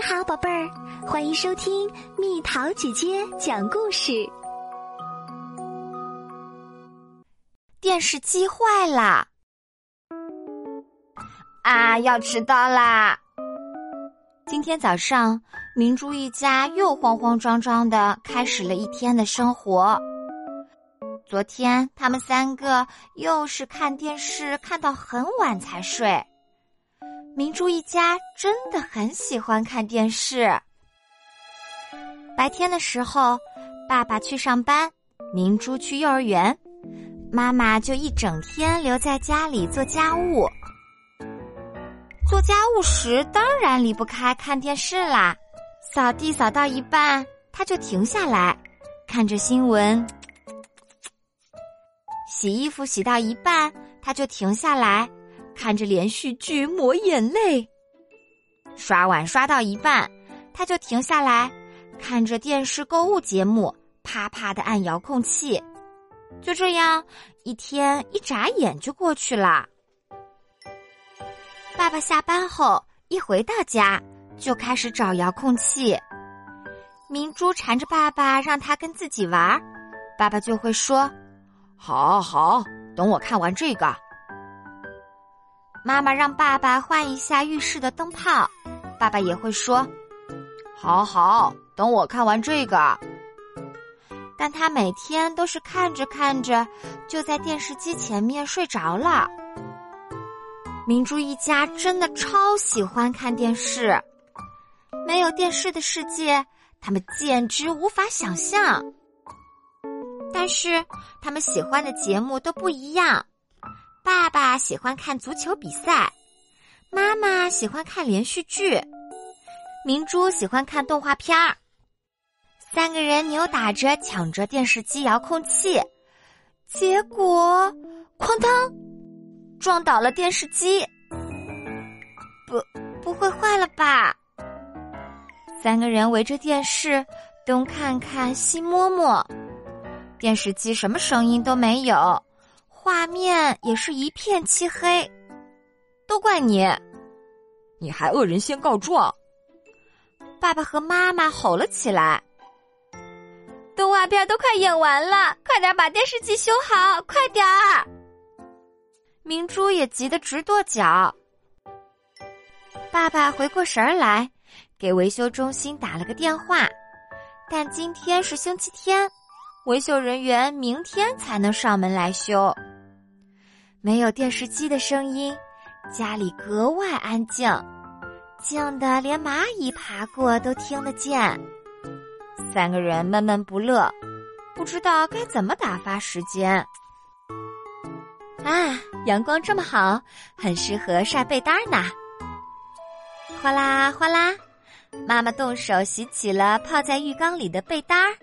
你好，宝贝儿，欢迎收听蜜桃姐姐讲故事。电视机坏了，啊，要迟到啦！今天早上，明珠一家又慌慌张张的开始了一天的生活。昨天，他们三个又是看电视看到很晚才睡。明珠一家真的很喜欢看电视。白天的时候，爸爸去上班，明珠去幼儿园，妈妈就一整天留在家里做家务。做家务时当然离不开看电视啦。扫地扫到一半，他就停下来，看着新闻；洗衣服洗到一半，他就停下来。看着连续剧抹眼泪，刷碗刷到一半，他就停下来，看着电视购物节目，啪啪的按遥控器。就这样，一天一眨眼就过去了。爸爸下班后一回到家，就开始找遥控器。明珠缠着爸爸让他跟自己玩，爸爸就会说：“好好，等我看完这个。”妈妈让爸爸换一下浴室的灯泡，爸爸也会说：“好好，等我看完这个。”但他每天都是看着看着，就在电视机前面睡着了。明珠一家真的超喜欢看电视，没有电视的世界，他们简直无法想象。但是他们喜欢的节目都不一样。爸爸喜欢看足球比赛，妈妈喜欢看连续剧，明珠喜欢看动画片儿。三个人扭打着抢着电视机遥控器，结果哐当撞倒了电视机。不，不会坏了吧？三个人围着电视东看看西摸摸，电视机什么声音都没有。画面也是一片漆黑，都怪你！你还恶人先告状！爸爸和妈妈吼了起来。动画片都快演完了，快点把电视机修好，快点儿！明珠也急得直跺脚。爸爸回过神儿来，给维修中心打了个电话，但今天是星期天，维修人员明天才能上门来修。没有电视机的声音，家里格外安静，静的连蚂蚁爬过都听得见。三个人闷闷不乐，不知道该怎么打发时间。啊，阳光这么好，很适合晒被单呢。哗啦哗啦，妈妈动手洗起了泡在浴缸里的被单儿。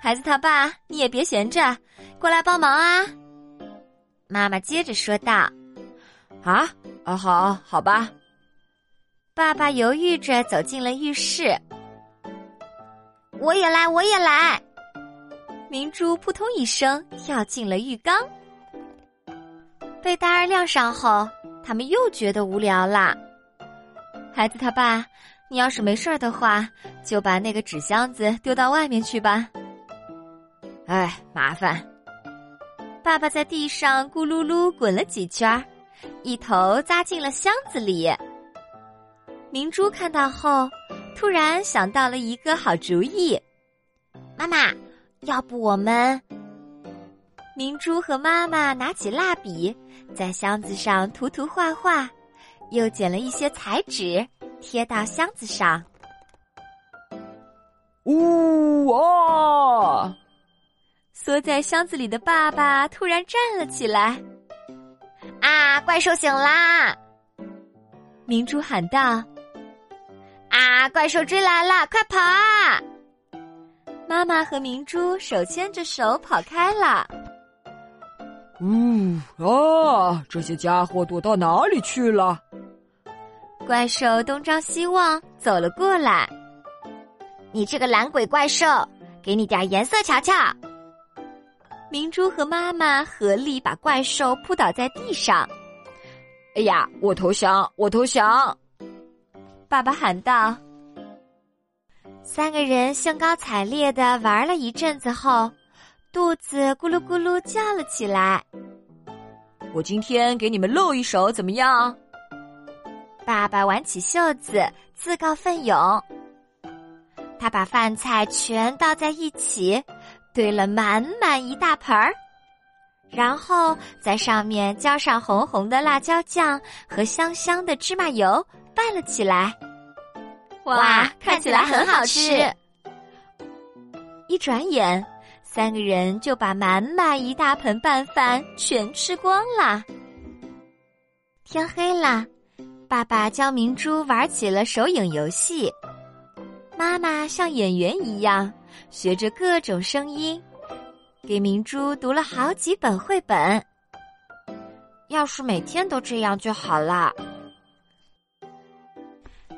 孩子他爸，你也别闲着，过来帮忙啊！妈妈接着说道：“啊，啊，好，好吧。”爸爸犹豫着走进了浴室。我也来，我也来。明珠扑通一声跳进了浴缸。被大儿晾上后，他们又觉得无聊了。孩子他爸，你要是没事儿的话，就把那个纸箱子丢到外面去吧。哎，麻烦。爸爸在地上咕噜噜滚了几圈，一头扎进了箱子里。明珠看到后，突然想到了一个好主意：“妈妈，要不我们……”明珠和妈妈拿起蜡笔，在箱子上涂涂画画，又捡了一些彩纸贴到箱子上。呜啊！缩在箱子里的爸爸突然站了起来，“啊，怪兽醒啦！”明珠喊道，“啊，怪兽追来了，快跑啊！”妈妈和明珠手牵着手跑开了。呜啊！这些家伙躲到哪里去了？怪兽东张西望走了过来，“你这个懒鬼怪兽，给你点颜色瞧瞧。”明珠和妈妈合力把怪兽扑倒在地上。哎呀，我投降！我投降！爸爸喊道：“三个人兴高采烈的玩了一阵子后，肚子咕噜咕噜叫了起来。我今天给你们露一手，怎么样？爸爸挽起袖子，自告奋勇。他把饭菜全倒在一起，堆了满满一大盆儿，然后在上面浇上红红的辣椒酱和香香的芝麻油，拌了起来。哇，看起来很好吃！一转眼，三个人就把满满一大盆拌饭全吃光了。天黑了，爸爸教明珠玩起了手影游戏，妈妈像演员一样学着各种声音，给明珠读了好几本绘本。要是每天都这样就好了。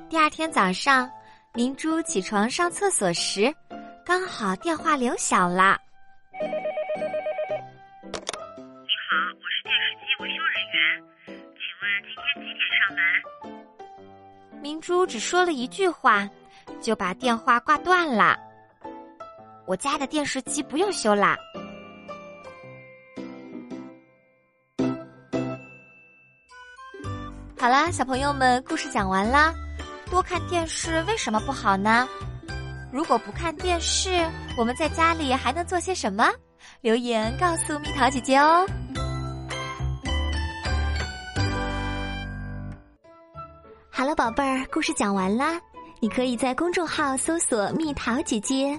第二天早上，明珠起床上厕所时，刚好电话铃响了。你好，我是电视机维修人员，请问今天几点上门？明珠只说了一句话，就把电话挂断了。我家的电视机不用修啦。好啦，小朋友们，故事讲完啦。多看电视为什么不好呢？如果不看电视，我们在家里还能做些什么？留言告诉蜜桃姐姐哦。好了，宝贝儿，故事讲完啦。你可以在公众号搜索“蜜桃姐姐”，